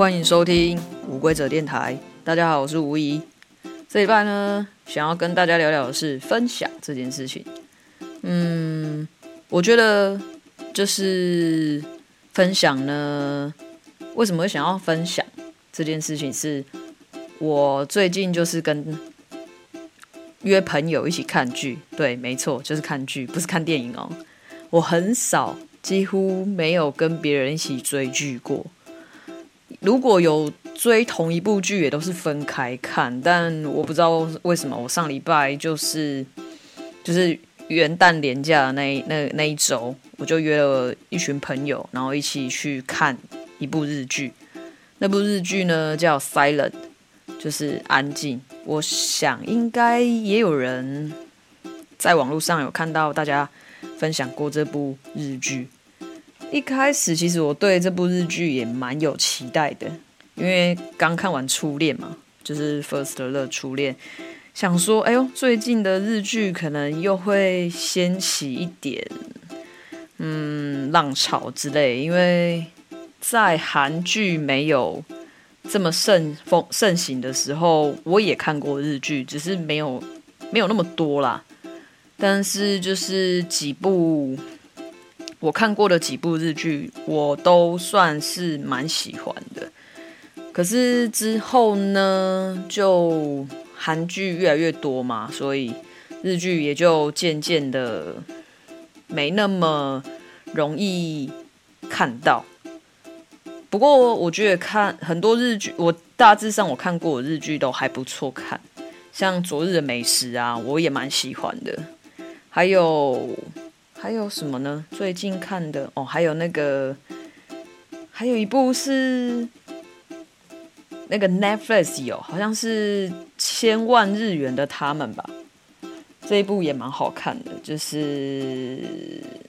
欢迎收听无规则电台。大家好，我是吴怡。这礼拜呢，想要跟大家聊聊的是分享这件事情。嗯，我觉得就是分享呢，为什么会想要分享这件事情是？是我最近就是跟约朋友一起看剧，对，没错，就是看剧，不是看电影哦。我很少，几乎没有跟别人一起追剧过。如果有追同一部剧，也都是分开看。但我不知道为什么，我上礼拜就是就是元旦连假的那那那一周，我就约了一群朋友，然后一起去看一部日剧。那部日剧呢叫《Silent》，就是安静。我想应该也有人在网络上有看到大家分享过这部日剧。一开始其实我对这部日剧也蛮有期待的，因为刚看完《初恋》嘛，就是《First Love》初恋，想说，哎呦，最近的日剧可能又会掀起一点，嗯，浪潮之类。因为在韩剧没有这么盛风盛行的时候，我也看过日剧，只是没有没有那么多啦。但是就是几部。我看过的几部日剧，我都算是蛮喜欢的。可是之后呢，就韩剧越来越多嘛，所以日剧也就渐渐的没那么容易看到。不过我觉得看很多日剧，我大致上我看过的日剧都还不错看，像《昨日的美食》啊，我也蛮喜欢的，还有。还有什么呢？最近看的哦，还有那个，还有一部是那个 Netflix 有，好像是千万日元的他们吧。这一部也蛮好看的，就是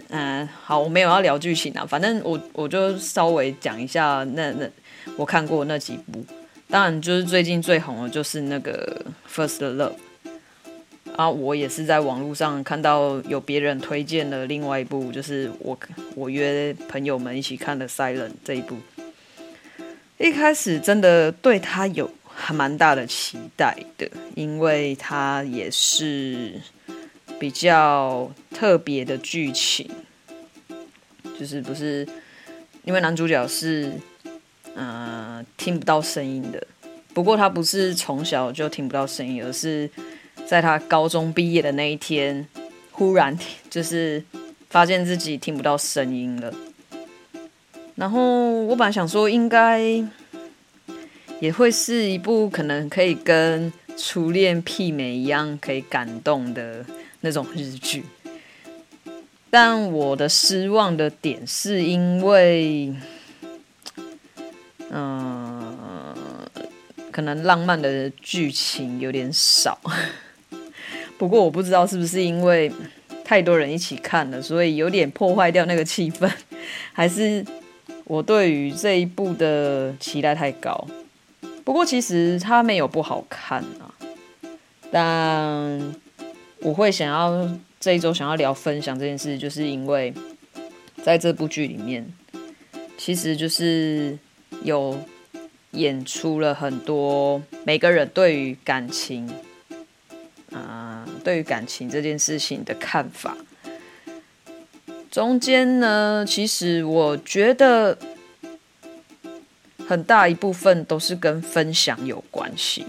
嗯，好，我没有要聊剧情啊，反正我我就稍微讲一下那那我看过那几部，当然就是最近最红的就是那个 First Love。啊，我也是在网络上看到有别人推荐了另外一部，就是我我约朋友们一起看的《Silent》这一部。一开始真的对他有还蛮大的期待的，因为他也是比较特别的剧情，就是不是因为男主角是嗯、听不到声音的，不过他不是从小就听不到声音，而是。在他高中毕业的那一天，忽然 就是发现自己听不到声音了。然后我本来想说，应该也会是一部可能可以跟初恋媲美一样可以感动的那种日剧。但我的失望的点是因为，嗯，可能浪漫的剧情有点少。不过我不知道是不是因为太多人一起看了，所以有点破坏掉那个气氛，还是我对于这一部的期待太高。不过其实它没有不好看啊，但我会想要这一周想要聊分享这件事，就是因为在这部剧里面，其实就是有演出了很多每个人对于感情。啊对于感情这件事情的看法，中间呢，其实我觉得很大一部分都是跟分享有关系。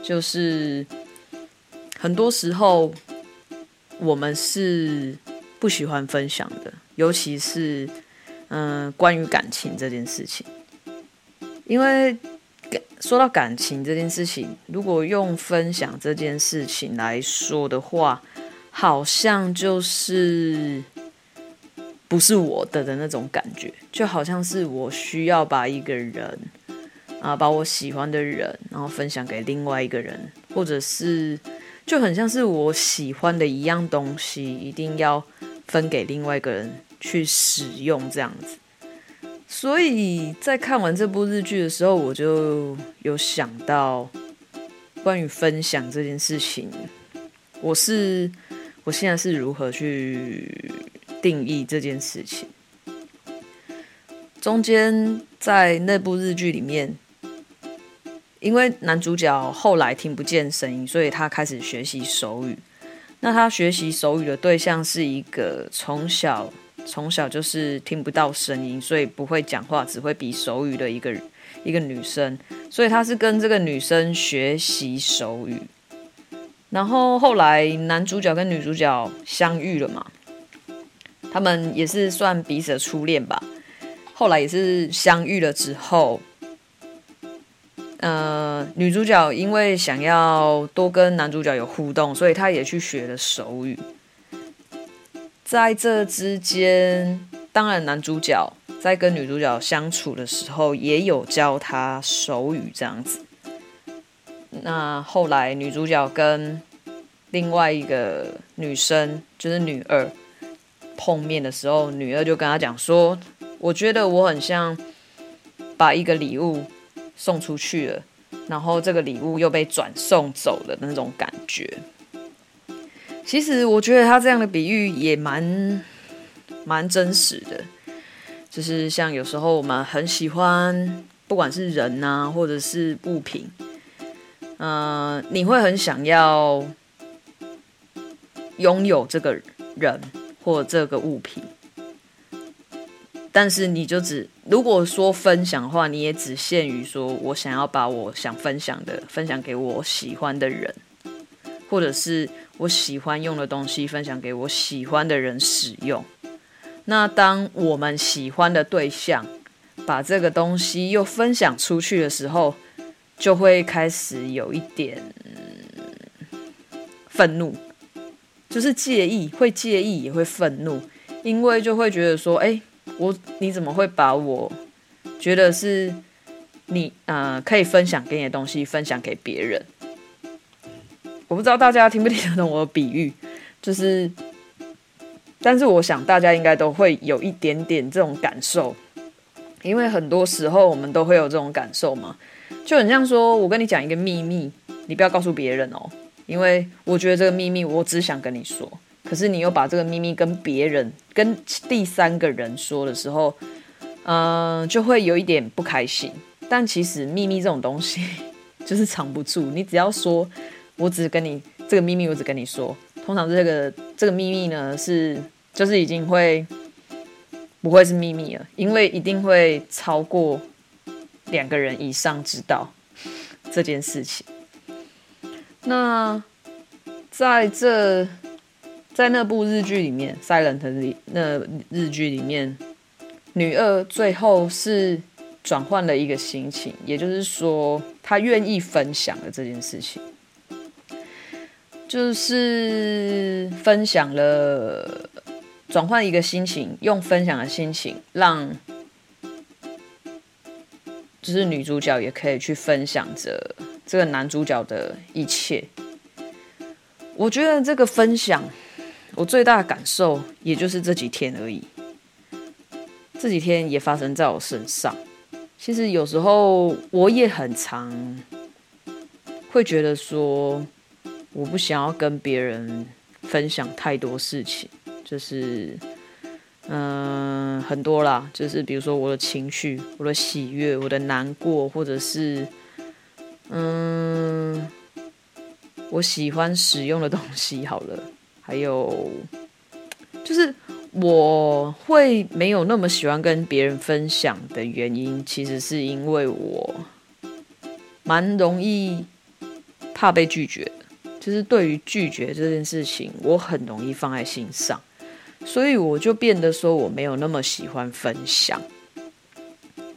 就是很多时候我们是不喜欢分享的，尤其是嗯，关于感情这件事情，因为。说到感情这件事情，如果用分享这件事情来说的话，好像就是不是我的的那种感觉，就好像是我需要把一个人啊，把我喜欢的人，然后分享给另外一个人，或者是就很像是我喜欢的一样东西，一定要分给另外一个人去使用这样子。所以在看完这部日剧的时候，我就有想到关于分享这件事情，我是我现在是如何去定义这件事情。中间在那部日剧里面，因为男主角后来听不见声音，所以他开始学习手语。那他学习手语的对象是一个从小从小就是听不到声音，所以不会讲话，只会比手语的一个一个女生。所以她是跟这个女生学习手语。然后后来男主角跟女主角相遇了嘛，他们也是算彼此的初恋吧。后来也是相遇了之后，呃，女主角因为想要多跟男主角有互动，所以她也去学了手语。在这之间，当然男主角在跟女主角相处的时候，也有教她手语这样子。那后来女主角跟另外一个女生，就是女二，碰面的时候，女二就跟她讲说：“我觉得我很像把一个礼物送出去了，然后这个礼物又被转送走了那种感觉。”其实我觉得他这样的比喻也蛮蛮真实的，就是像有时候我们很喜欢，不管是人呐，或者是物品。嗯、呃，你会很想要拥有这个人或这个物品，但是你就只如果说分享的话，你也只限于说我想要把我想分享的分享给我喜欢的人，或者是我喜欢用的东西分享给我喜欢的人使用。那当我们喜欢的对象把这个东西又分享出去的时候，就会开始有一点愤怒，就是介意，会介意也会愤怒，因为就会觉得说，哎，我你怎么会把我觉得是你呃可以分享给你的东西分享给别人？我不知道大家听不听得懂我的比喻，就是，但是我想大家应该都会有一点点这种感受，因为很多时候我们都会有这种感受嘛。就很像说，我跟你讲一个秘密，你不要告诉别人哦，因为我觉得这个秘密我只想跟你说。可是你又把这个秘密跟别人、跟第三个人说的时候，嗯、就会有一点不开心。但其实秘密这种东西 就是藏不住，你只要说，我只跟你这个秘密，我只跟你说。通常这个这个秘密呢，是就是已经会不会是秘密了，因为一定会超过。两个人以上知道这件事情。那在这在那部日剧里面，《Silent》里那日剧里面，女二最后是转换了一个心情，也就是说，她愿意分享了这件事情，就是分享了，转换一个心情，用分享的心情让。就是女主角也可以去分享着这个男主角的一切。我觉得这个分享，我最大的感受也就是这几天而已。这几天也发生在我身上。其实有时候我也很常会觉得说，我不想要跟别人分享太多事情，就是。嗯，很多啦，就是比如说我的情绪、我的喜悦、我的难过，或者是嗯，我喜欢使用的东西，好了，还有就是我会没有那么喜欢跟别人分享的原因，其实是因为我蛮容易怕被拒绝的，就是对于拒绝这件事情，我很容易放在心上。所以我就变得说我没有那么喜欢分享，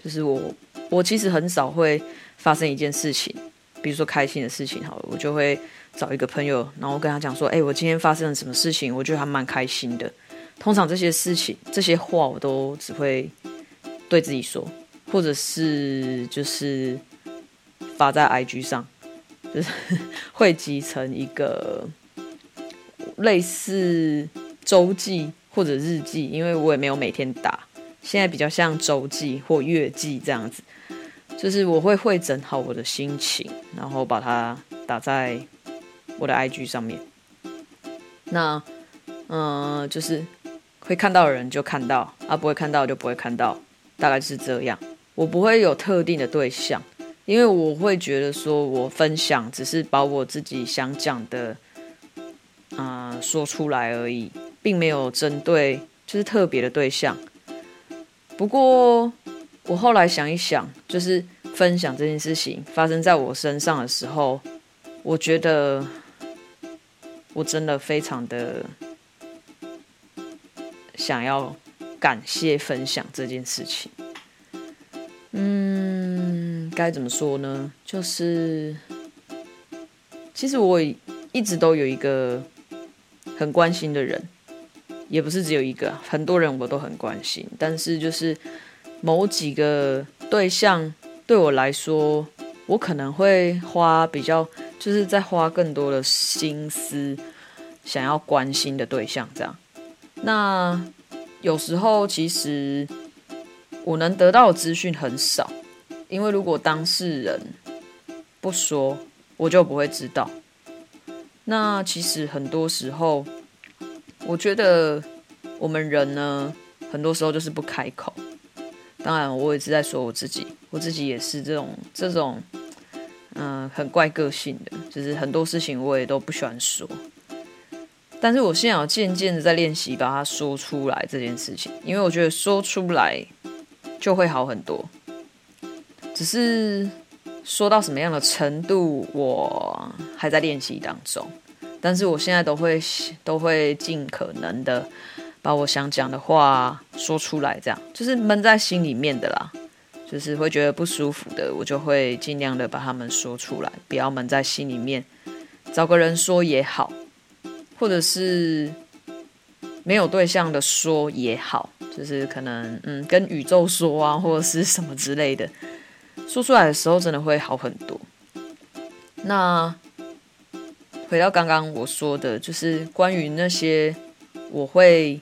就是我我其实很少会发生一件事情，比如说开心的事情好，我就会找一个朋友，然后跟他讲说，哎，我今天发生了什么事情，我觉得还蛮开心的。通常这些事情这些话我都只会对自己说，或者是就是发在 IG 上，就 是汇集成一个类似周记。或者日记，因为我也没有每天打，现在比较像周记或月记这样子，就是我会汇整好我的心情，然后把它打在我的 IG 上面。那，嗯、就是会看到的人就看到，啊，不会看到就不会看到，大概是这样。我不会有特定的对象，因为我会觉得说我分享只是把我自己想讲的，啊、说出来而已，并没有针对就是特别的对象。不过我后来想一想，就是分享这件事情发生在我身上的时候，我觉得我真的非常的想要感谢分享这件事情。嗯，该怎么说呢？就是其实我一直都有一个很关心的人，也不是只有一个，很多人我都很关心。但是就是某几个对象对我来说，我可能会花比较，就是在花更多的心思想要关心的对象这样。那有时候其实。我能得到的资讯很少，因为如果当事人不说，我就不会知道。那其实很多时候，我觉得我们人呢，很多时候就是不开口。当然，我也是在说我自己，我自己也是这种 这种，嗯、很怪个性的，就是很多事情我也都不喜欢说。但是我现在渐渐的在练习把它说出来这件事情，因为我觉得说出来。就会好很多，只是说到什么样的程度，我还在练习当中。但是我现在都会都会尽可能的把我想讲的话说出来，这样就是闷在心里面的啦，就是会觉得不舒服的，我就会尽量的把他们说出来，不要闷在心里面，找个人说也好，或者是没有对象的说也好。就是可能嗯，跟宇宙说啊，或者是什么之类的，说出来的时候真的会好很多。那回到刚刚我说的，就是关于那些我会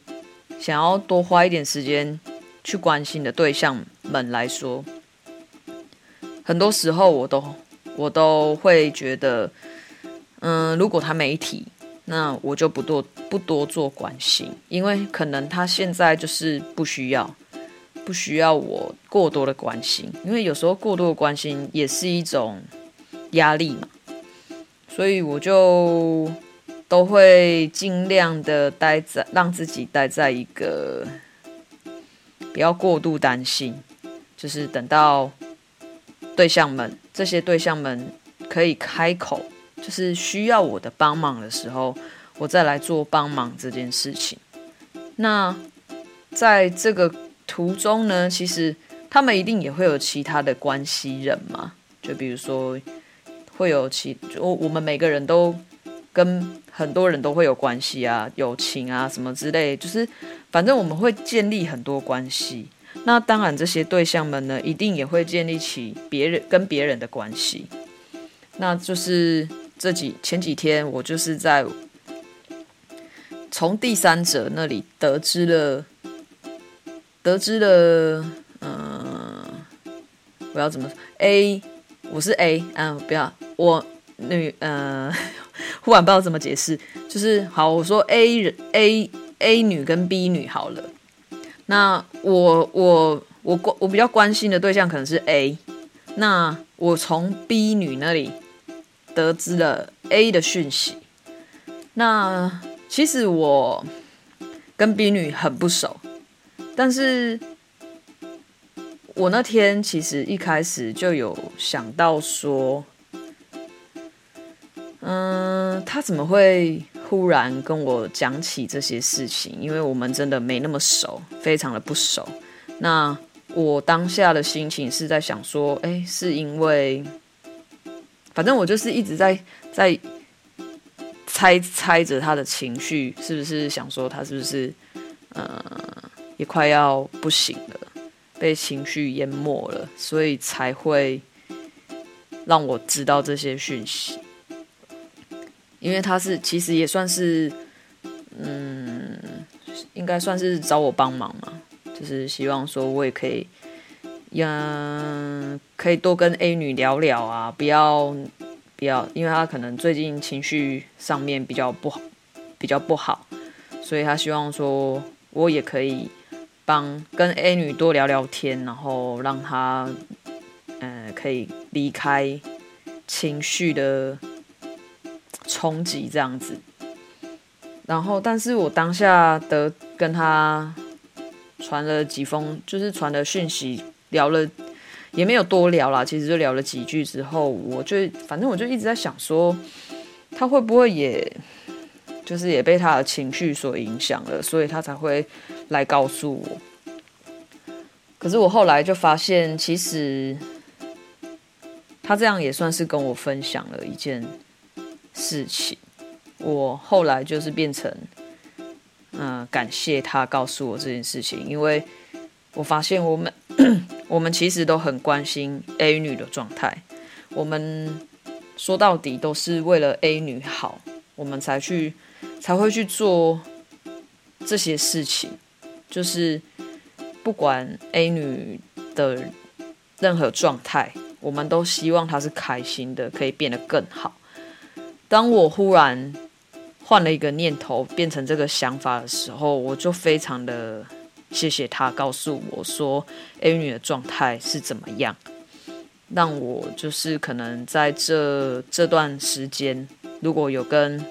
想要多花一点时间去关心的对象们来说，很多时候我都我都会觉得，嗯，如果他没提。那我就不多不多做关心，因为可能他现在就是不需要，不需要我过多的关心，因为有时候过多的关心也是一种压力嘛，所以我就都会尽量的待在，让自己待在一个不要过度担心，就是等到对象们，这些对象们可以开口。就是需要我的帮忙的时候，我再来做帮忙这件事情。那在这个途中呢，其实他们一定也会有其他的关系人嘛。就比如说，会有其我我们每个人都跟很多人都会有关系啊，友情啊什么之类，就是反正我们会建立很多关系。那当然，这些对象们呢，一定也会建立起别人跟别人的关系。那就是。这几前几天，我就是在从第三者那里得知了，得知了，嗯、我要怎么？A，我是 A，嗯，不要我女，呃，忽然不知道怎么解释，就是好，我说 A 人 A A 女跟 B 女好了，那我我我关我比较关心的对象可能是 A，那我从 B 女那里。得知了 A 的讯息，那其实我跟 B 女很不熟，但是我那天其实一开始就有想到说，嗯，他怎么会忽然跟我讲起这些事情？因为我们真的没那么熟，非常的不熟。那我当下的心情是在想说，哎，是因为。反正我就是一直在在猜猜着他的情绪，是不是想说他是不是呃也快要不行了，被情绪淹没了，所以才会让我知道这些讯息。因为他是其实也算是嗯，应该算是找我帮忙嘛，就是希望说我也可以。呀，可以多跟 A 女聊聊啊，不要不要，因为她可能最近情绪上面比较不好，比较不好，所以她希望说我也可以帮跟 A 女多聊聊天，然后让她呃可以离开情绪的冲击这样子。然后，但是我当下的跟她传了几封，就是传了讯息，聊了也没有多聊啦，其实就聊了几句之后，我就反正我就一直在想说，他会不会也，就是也被他的情绪所影响了，所以他才会来告诉我。可是我后来就发现，其实他这样也算是跟我分享了一件事情。我后来就是变成，嗯、感谢他告诉我这件事情，因为我发现我们 我们其实都很关心 A 女的状态，我们说到底都是为了 A 女好，我们才去才会去做这些事情，就是不管 A 女的任何状态，我们都希望她是开心的，可以变得更好。当我忽然换了一个念头，变成这个想法的时候，我就非常的谢谢他告诉我说 A 女的状态是怎么样，让我就是可能在这这段时间，如果有跟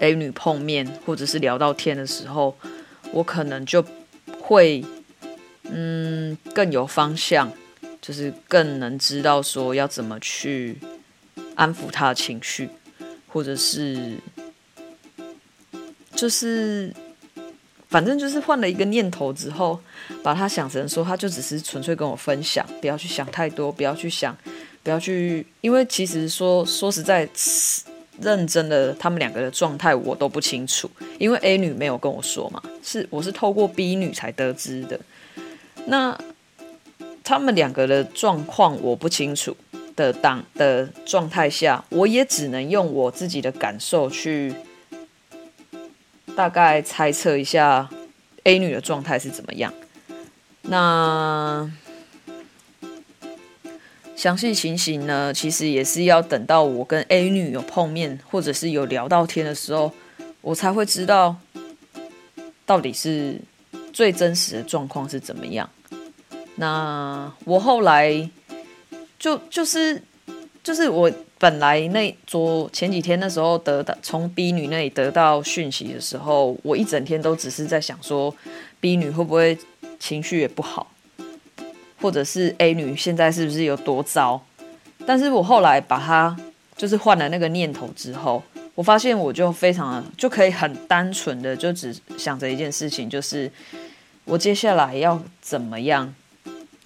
A 女碰面或者是聊到天的时候，我可能就会嗯更有方向，就是更能知道说要怎么去安抚他的情绪，或者是。就是，反正就是换了一个念头之后，把他想成说，他就只是纯粹跟我分享，不要去想太多，不要去想，不要去，因为其实说说实在，认真的，他们两个的状态我都不清楚，因为 A 女没有跟我说嘛，是我是透过 B 女才得知的。那他们两个的状况我不清楚的当的状态下，我也只能用我自己的感受去。大概猜测一下 A 女的状态是怎么样。那详细情形呢？其实也是要等到我跟 A 女有碰面，或者是有聊到天的时候，我才会知道到底是最真实的状况是怎么样。那我后来就就是就是我。本来那昨前几天那时候得到从 B 女那里得到讯息的时候，我一整天都只是在想说，B 女会不会情绪也不好，或者是 A 女现在是不是有多糟？但是我后来把它就是换了那个念头之后，我发现我就非常就可以很单纯的就只想着一件事情，就是我接下来要怎么样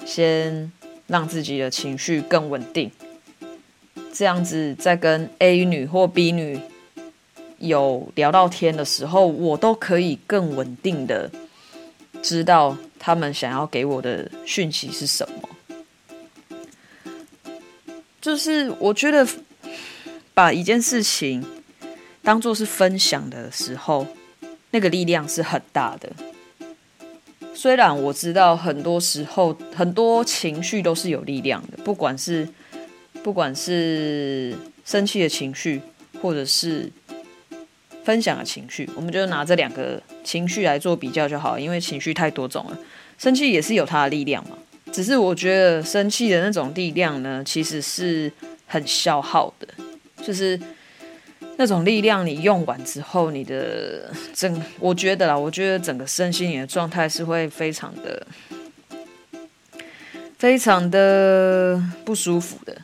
先让自己的情绪更稳定。这样子，在跟 A 女或 B 女有聊到天的时候，我都可以更稳定的知道他们想要给我的讯息是什么。就是我觉得把一件事情当做是分享的时候，那个力量是很大的。虽然我知道很多时候很多情绪都是有力量的，不管是。不管是生气的情绪，或者是分享的情绪，我们就拿这两个情绪来做比较就好，因为情绪太多种了。生气也是有它的力量嘛，只是我觉得生气的那种力量呢，其实是很消耗的，就是那种力量你用完之后，你的整，我觉得啦，我觉得整个身心你的状态是会非常的、非常的不舒服的。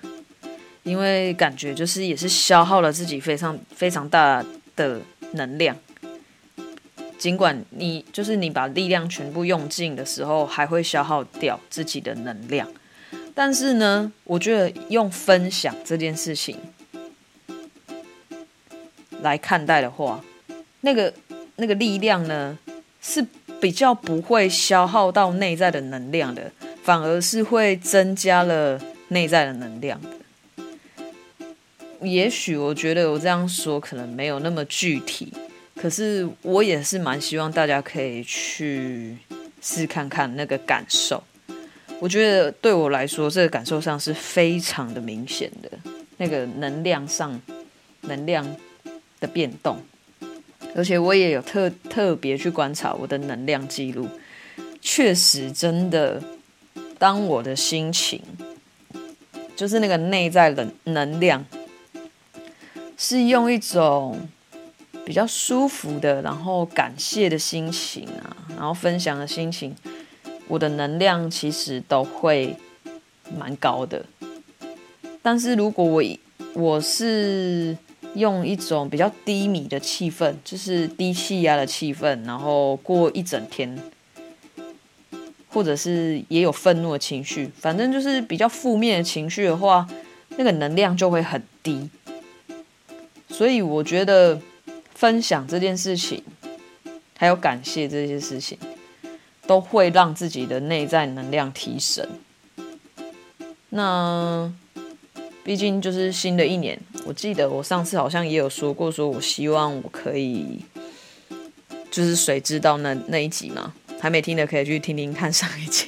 因为感觉就是也是消耗了自己非常非常大的能量，尽管你就是你把力量全部用尽的时候，还会消耗掉自己的能量。但是呢，我觉得用分享这件事情来看待的话，那个那个力量呢，是比较不会消耗到内在的能量的，反而是会增加了内在的能量。也许我觉得我这样说可能没有那么具体，可是我也是蛮希望大家可以去试看看那个感受。我觉得对我来说，这个感受上是非常的明显的，那个能量上能量的变动，而且我也有特特别去观察我的能量记录，确实真的，当我的心情，就是那个内在的能量，是用一种比较舒服的，然后感谢的心情啊，然后分享的心情，我的能量其实都会蛮高的。但是如果我我是用一种比较低迷的气氛，就是低气压的气氛，然后过一整天。或者是也有愤怒的情绪，反正就是比较负面的情绪的话，那个能量就会很低。所以我觉得分享这件事情，还有感谢这些事情，都会让自己的内在能量提升。那毕竟就是新的一年，我记得我上次好像也有说过，说我希望我可以，就是谁知道那那一集嘛。还没听的可以去听听看上一集，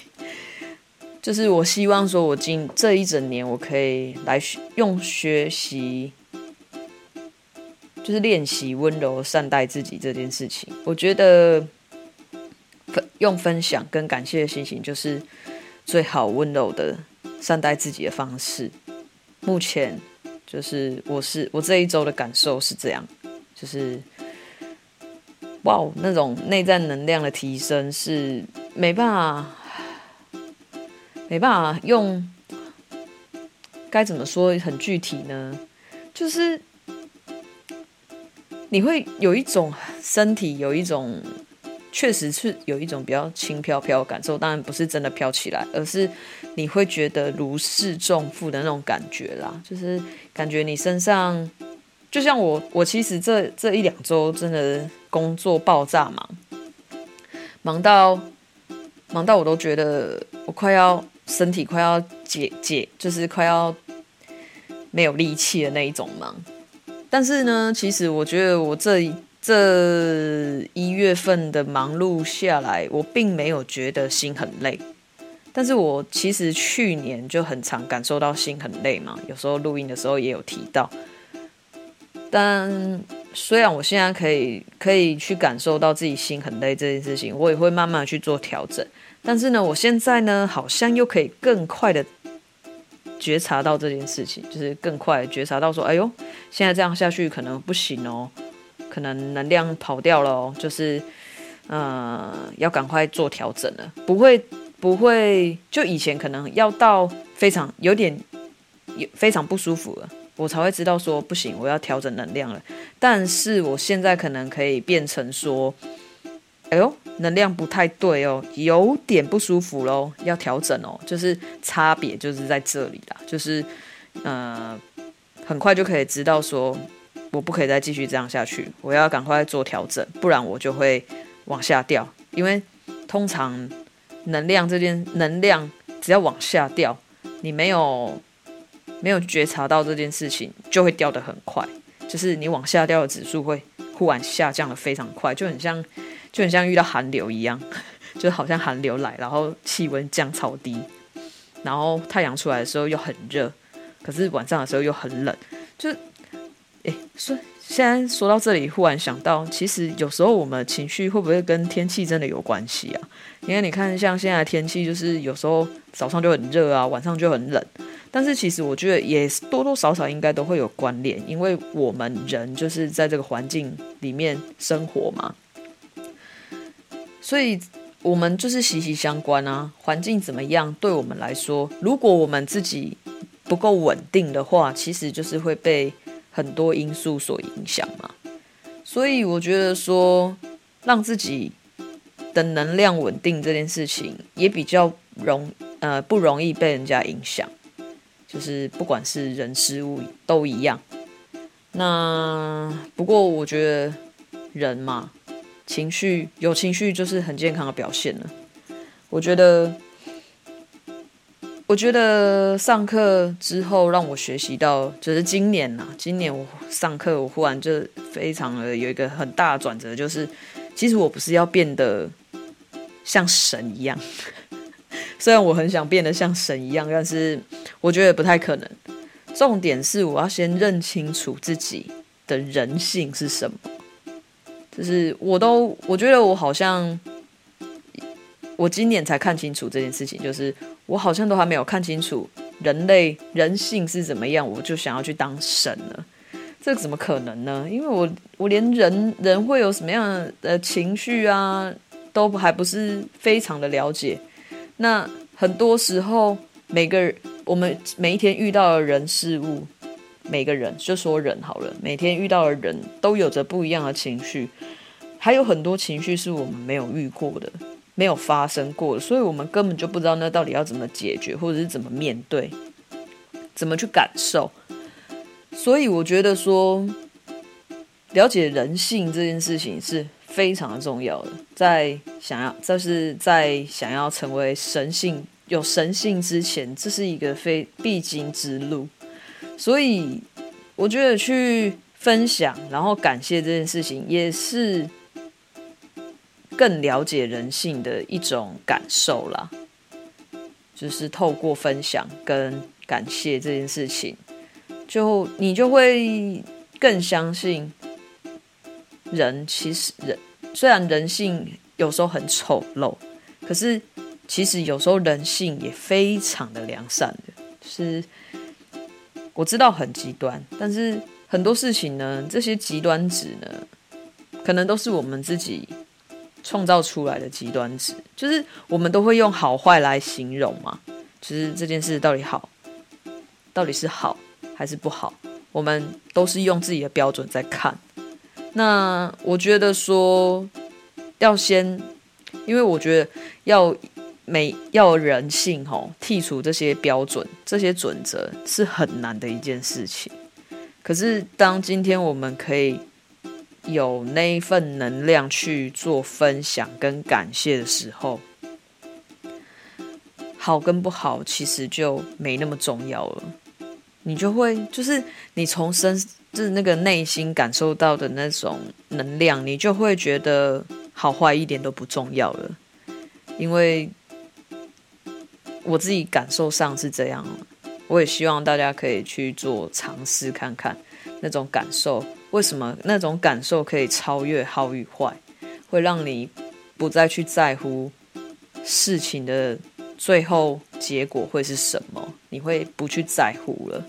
就是我希望说，我今这一整年我可以来用学习，就是练习温柔善待自己这件事情。我觉得分用分享跟感谢的心情，就是最好温柔的善待自己的方式。目前就是我是我这一周的感受是这样，就是。哇，那种内在能量的提升是没办法，没办法用，该怎么说很具体呢？就是你会有一种身体有一种，确实是有一种比较轻飘飘的感受，当然不是真的飘起来，而是你会觉得如释重负的那种感觉啦，就是感觉你身上。就像我，我其实这这一两周真的工作爆炸忙，忙到忙到我都觉得我快要身体快要解解，就是快要没有力气的那一种忙。但是呢，其实我觉得我这这一月份的忙碌下来，我并没有觉得心很累。但是我其实去年就很常感受到心很累嘛，有时候录音的时候也有提到。但虽然我现在可以可以去感受到自己心很累这件事情，我也会慢慢去做调整。但是呢，我现在呢，好像又可以更快的觉察到这件事情，就是更快觉察到说，哎呦，现在这样下去可能不行哦，可能能量跑掉了哦，就是呃，要赶快做调整了。不会不会，就以前可能要到非常有点有非常不舒服了。我才会知道说不行，我要调整能量了。但是我现在可能可以变成说，哎呦，能量不太对哦，有点不舒服喽，要调整哦。就是差别就是在这里啦，就是呃，很快就可以知道说，我不可以再继续这样下去，我要赶快做调整，不然我就会往下掉。因为通常能量这件能量只要往下掉，你没有。没有觉察到这件事情，就会掉得很快。就是你往下掉的指数会忽然下降得非常快，就很像，就很像遇到寒流一样，就好像寒流来，然后气温降超低，然后太阳出来的时候又很热，可是晚上的时候又很冷。就，哎，说现在说到这里，忽然想到，其实有时候我们情绪会不会跟天气真的有关系啊？因为你看，像现在天气，就是有时候早上就很热啊，晚上就很冷。但是其实我觉得也多多少少应该都会有关联，因为我们人就是在这个环境里面生活嘛，所以我们就是息息相关啊。环境怎么样，对我们来说，如果我们自己不够稳定的话，其实就是会被很多因素所影响嘛。所以我觉得说，让自己的能量稳定这件事情，也比较容呃不容易被人家影响。就是不管是人事物都一样。那不过我觉得人嘛，情绪有情绪就是很健康的表现了。我觉得，我觉得上课之后让我学习到，就是今年呐，今年我上课我忽然就非常的有一个很大的转折，就是其实我不是要变得像神一样。虽然我很想变得像神一样，但是我觉得不太可能。重点是我要先认清楚自己的人性是什么。就是我都我觉得我好像我今年才看清楚这件事情，就是我好像都还没有看清楚人类人性是怎么样，我就想要去当神了，这怎么可能呢？因为我我连人人会有什么样的情绪啊，都还不是非常的了解。那很多时候，每个人我们每一天遇到的人事物，每个人就说人好了，每天遇到的人都有着不一样的情绪。还有很多情绪是我们没有遇过的，没有发生过的，所以我们根本就不知道那到底要怎么解决，或者是怎么面对，怎么去感受。所以我觉得说，了解人性这件事情是非常的重要的，在想要，就是在想要成为神性、有神性之前，这是一个非必经之路。所以我觉得去分享，然后感谢这件事情，也是。更了解人性的一种感受啦，就是透过分享跟感谢这件事情，就你就会更相信人。其实人虽然人性有时候很丑陋，可是其实有时候人性也非常的良善的。是我知道很极端，但是很多事情呢，这些极端值呢，可能都是我们自己。创造出来的极端值，就是我们都会用好坏来形容嘛。其实这件事到底好，到底是好还是不好，我们都是用自己的标准在看。那我觉得说，要先，因为我觉得要每要人性吼，剔除这些标准、这些准则是很难的一件事情。可是当今天我们可以。有那一份能量去做分享跟感谢的时候，好跟不好其实就没那么重要了。你就会就是你从身就是那个内心感受到的那种能量，你就会觉得好坏一点都不重要了。因为我自己感受上是这样，我也希望大家可以去做尝试看看那种感受。为什么那种感受可以超越好与坏，会让你不再去在乎事情的最后结果会是什么？你会不去在乎了？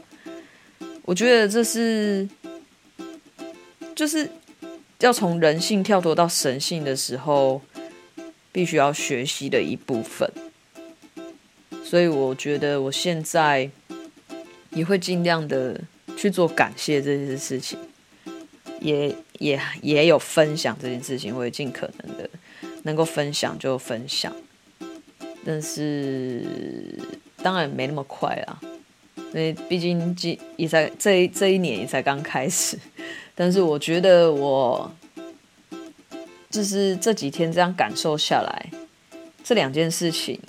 我觉得这是就是要从人性跳脱到神性的时候，必须要学习的一部分。所以我觉得我现在也会尽量的去做感谢这件事情。也也也有分享这件事情，我也尽可能的能够分享就分享，但是当然没那么快啦，因为毕竟今也才这这一年也才刚开始。但是我觉得我就是这几天这样感受下来，这两件事情，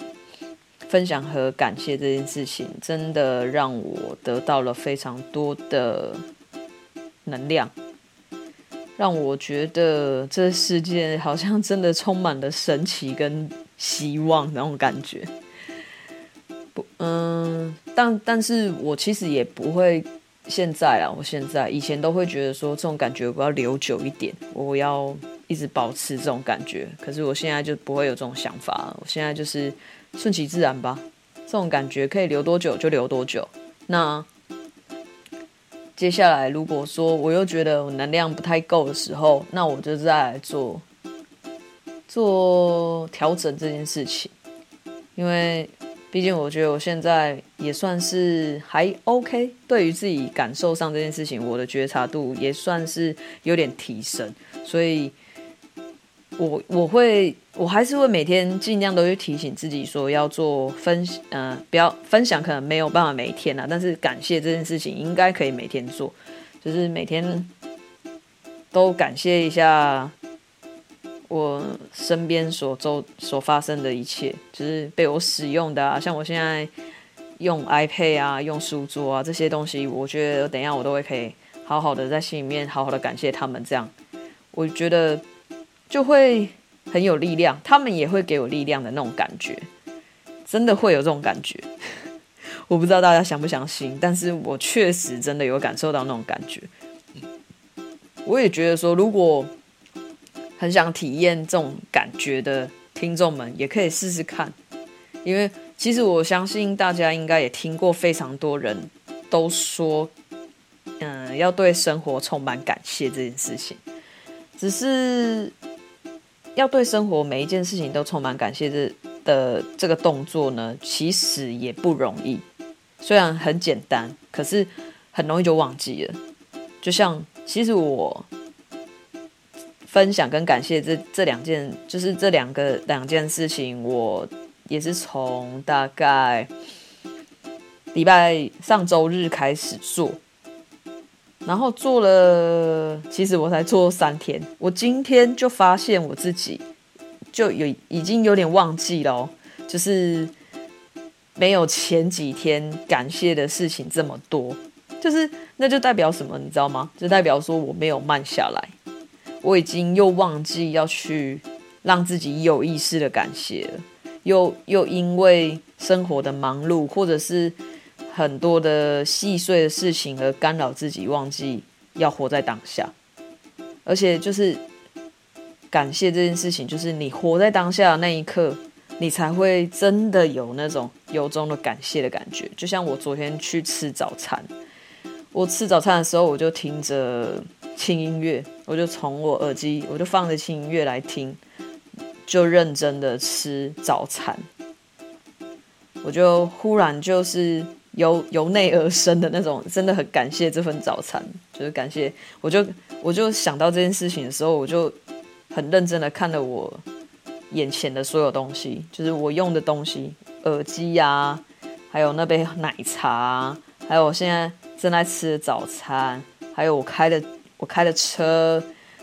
分享和感谢这件事情，真的让我得到了非常多的能量。让我觉得这世界好像真的充满了神奇跟希望那种感觉。嗯，但但是我其实也不会现在啊，我现在以前都会觉得说这种感觉我要留久一点，我要一直保持这种感觉。可是我现在就不会有这种想法，我现在就是顺其自然吧，这种感觉可以留多久就留多久。那。接下来，如果说我又觉得我能量不太够的时候，那我就再来做做调整这件事情。因为毕竟我觉得我现在也算是还 OK，对于自己感受上这件事情，我的觉察度也算是有点提升，所以。我我会我还是会每天尽量都去提醒自己说要做分呃不要分享，可能没有办法每天啊，但是感谢这件事情应该可以每天做，就是每天都感谢一下我身边所周所发生的一切，就是被我使用的啊，像我现在用 iPad 啊，用书桌啊这些东西，我觉得等一下我都会可以好好的在心里面好好的感谢他们，这样我觉得。就会很有力量，他们也会给我力量的那种感觉，真的会有这种感觉。我不知道大家相不相信，但是我确实真的有感受到那种感觉。我也觉得说，如果很想体验这种感觉的听众们也可以试试看，因为其实我相信大家应该也听过非常多人都说，嗯，要对生活充满感谢这件事情。只是要对生活每一件事情都充满感谢这的这个动作呢，其实也不容易。虽然很简单，可是很容易就忘记了。就像其实我。分享跟感谢这这两件，就是这两个两件事情，我也是从大概礼拜上周日开始做，然后做了，其实我才做三天，我今天就发现我自己就有已经有点忘记了，就是没有前几天感谢的事情这么多，就是那就代表什么，你知道吗？就代表说我没有慢下来。我已经又忘记要去让自己有意识的感谢了，又又因为生活的忙碌，或者是很多的细碎的事情而干扰自己，忘记要活在当下。而且就是感谢这件事情，就是你活在当下的那一刻，你才会真的有那种由衷的感谢的感觉。就像我昨天去吃早餐，我吃早餐的时候，我就听着。轻音乐，我就从我耳机，我就放着轻音乐来听，就认真的吃早餐。我就忽然就是由由内而生的那种，真的很感谢这份早餐，就是感谢。我就我就想到这件事情的时候，我就很认真的看了我眼前的所有东西，就是我用的东西，耳机呀、还有那杯奶茶，还有我现在正在吃的早餐，还有我开的。我开的车，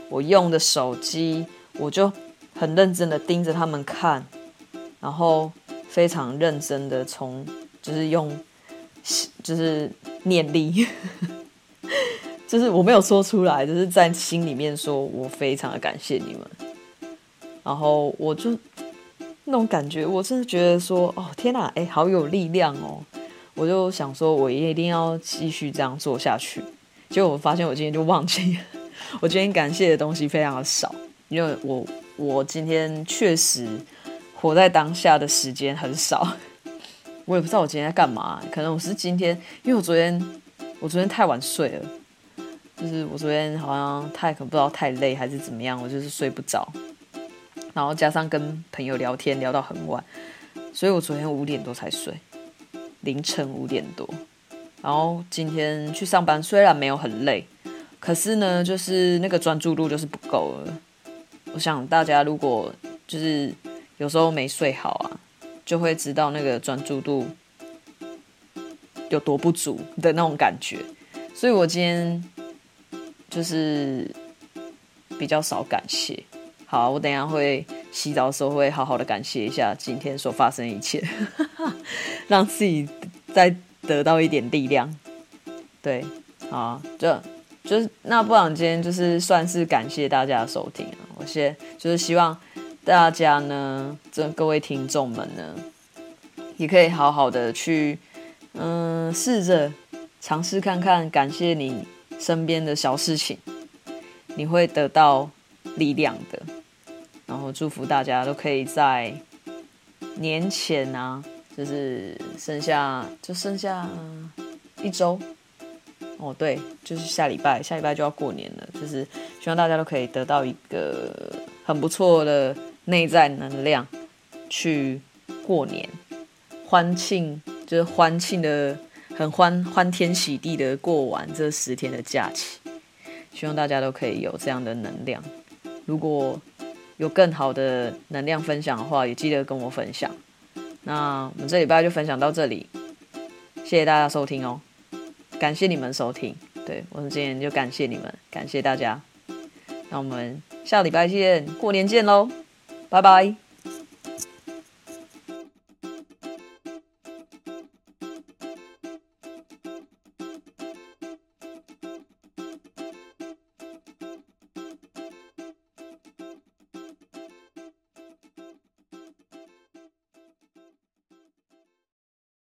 我用的手机，我就很认真的盯着他们看，然后非常认真的从就是用就是念力，就是我没有说出来，就是在心里面说我非常的感谢你们，然后我就那种感觉，我真的觉得说哦天哪，哎，好有力量哦，我就想说我一定要继续这样做下去。结果我发现我今天就忘记了，我今天感谢的东西非常的少，因为我我今天确实活在当下的时间很少，我也不知道我今天在干嘛，可能我是今天，因为我昨天我昨天太晚睡了，就是我昨天好像太可不知道太累还是怎么样，我就是睡不着，然后加上跟朋友聊天聊到很晚，所以我昨天五点多才睡，凌晨五点多。然后今天去上班，虽然没有很累，可是呢，就是那个专注度就是不够了。我想大家如果就是有时候没睡好啊，就会知道那个专注度有多不足的那种感觉。所以我今天就是比较少感谢。好，我等下会洗澡的时候会好好的感谢一下今天所发生一切，让自己再。得到一点力量，对，好，就就是那不然今天就是算是感谢大家的收听啊。我先就是希望大家呢，这各位听众们呢，也可以好好的去，嗯，试着尝试看看，感谢你身边的小事情，你会得到力量的。然后祝福大家都可以在年前啊。就是剩下就剩下一周哦，对，就是下礼拜，下礼拜就要过年了。就是希望大家都可以得到一个很不错的内在能量，去过年，欢庆，就是欢庆的很欢欢天喜地的过完这十天的假期。希望大家都可以有这样的能量。如果有更好的能量分享的话，也记得跟我分享。那我们这礼拜就分享到这里，谢谢大家收听哦，感谢你们收听，对，我们今天就感谢你们，感谢大家，那我们下礼拜见，过年见喽，拜拜。